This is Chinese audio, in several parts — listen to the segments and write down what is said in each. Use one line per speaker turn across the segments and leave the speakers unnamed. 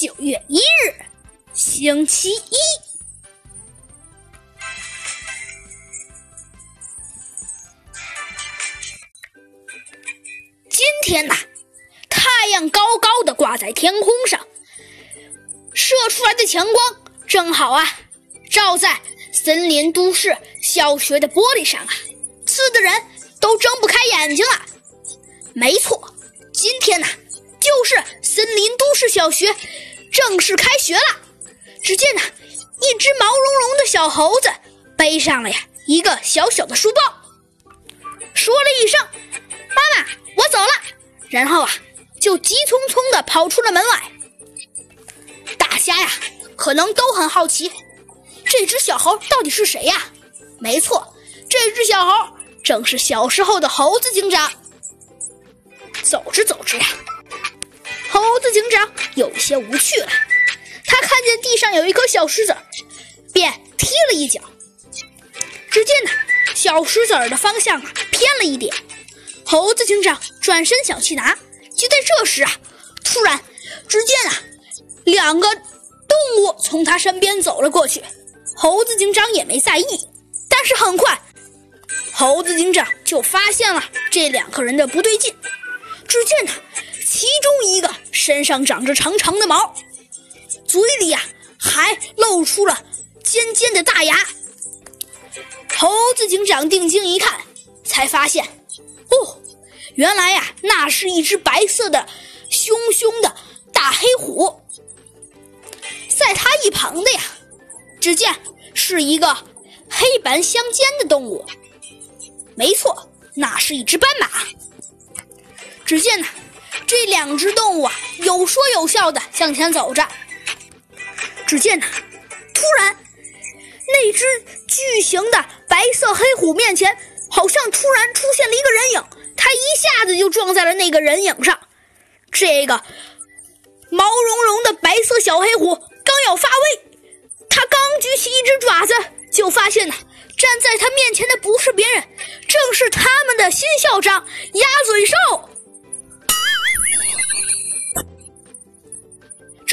九月一日，星期一。今天呐，太阳高高的挂在天空上，射出来的强光正好啊，照在森林都市小学的玻璃上啊，刺的人都睁不开眼睛了。没错，今天呐，就是森林都市小学。正式开学了，只见呢，一只毛茸茸的小猴子背上了呀一个小小的书包，说了一声“妈妈，我走了”，然后啊就急匆匆地跑出了门外。大家呀可能都很好奇，这只小猴到底是谁呀？没错，这只小猴正是小时候的猴子警长。走着走着呀。猴子警长有些无趣了，他看见地上有一颗小石子，便踢了一脚。只见呢，小石子儿的方向啊偏了一点。猴子警长转身想去拿，就在这时啊，突然，只见啊，两个动物从他身边走了过去。猴子警长也没在意，但是很快，猴子警长就发现了这两个人的不对劲。只见呢。其中一个身上长着长长的毛，嘴里呀还露出了尖尖的大牙。猴子警长定睛一看，才发现，哦，原来呀那是一只白色的凶凶的大黑虎。在他一旁的呀，只见是一个黑白相间的动物。没错，那是一只斑马。只见呢。这两只动物啊，有说有笑的向前走着。只见呢，突然，那只巨型的白色黑虎面前，好像突然出现了一个人影，它一下子就撞在了那个人影上。这个毛茸茸的白色小黑虎刚要发威，它刚举起一只爪子，就发现呢，站在它面前的不是别人，正是他们的新校长鸭嘴兽。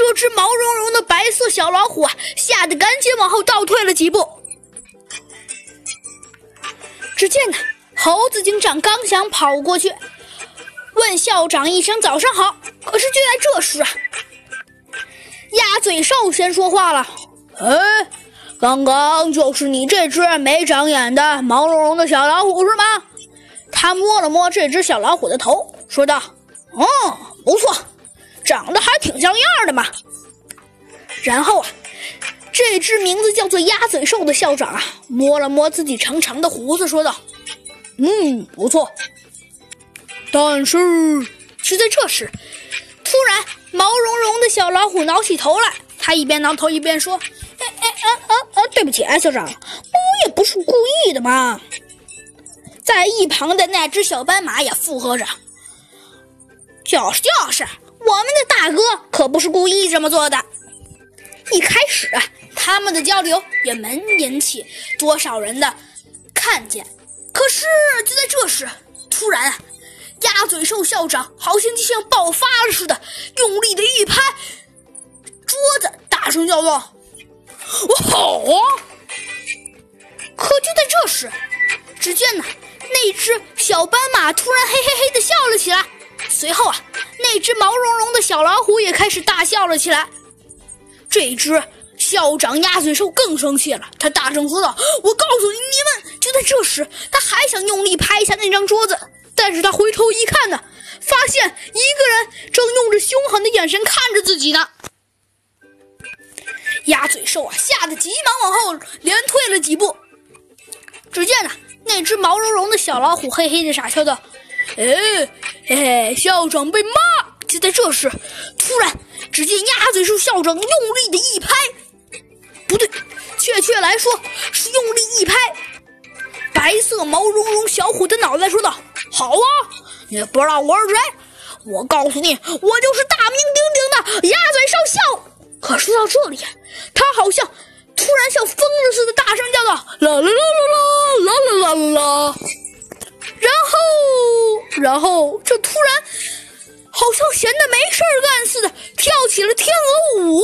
这只毛茸茸的白色小老虎，吓得赶紧往后倒退了几步。只见呢，猴子警长刚想跑过去问校长一声早上好，可是就在这时啊，鸭嘴兽先说话了：“
哎，刚刚就是你这只没长眼的毛茸茸的小老虎是吗？”他摸了摸这只小老虎的头，说道：“哦，不错。”长得还挺像样的嘛。
然后啊，这只名字叫做鸭嘴兽的校长啊，摸了摸自己长长的胡子，说道：“
嗯，不错。”但是
就在这时，突然毛茸茸的小老虎挠起头来，他一边挠头一边说：“哎哎啊啊啊！对不起啊，校长，我也不是故意的嘛。”在一旁的那只小斑马也附和着：“就是就是。”大哥可不是故意这么做的。一开始啊，他们的交流也没引起多少人的看见。可是就在这时，突然，鸭嘴兽校长好像就像爆发了似的，用力的一拍桌子，大声叫道：“我好啊！”可就在这时，只见呢，那只小斑马突然嘿嘿嘿的笑了起来。随后啊，那只毛茸茸的小老虎也开始大笑了起来。这只校长鸭嘴兽更生气了，他大声说道：“我告诉你，你们！”就在这时，他还想用力拍一下那张桌子，但是他回头一看呢，发现一个人正用着凶狠的眼神看着自己呢。鸭嘴兽啊，吓得急忙往后连退了几步。只见呢，那只毛茸茸的小老虎嘿嘿的傻笑道：“哎。”嘿嘿，校长被骂。就在这时，突然，只见鸭嘴兽校长用力的一拍，不对，确切来说是用力一拍白色毛茸茸小虎的脑袋，说道：“好啊，你不知道我是谁？我告诉你，我就是大名鼎鼎的鸭嘴兽校。”可说到这里，他好像突然像疯了似的，大声叫道：“啦啦啦啦啦啦啦啦啦！”然后，就，突然好像闲的没事干似的，跳起了天鹅舞。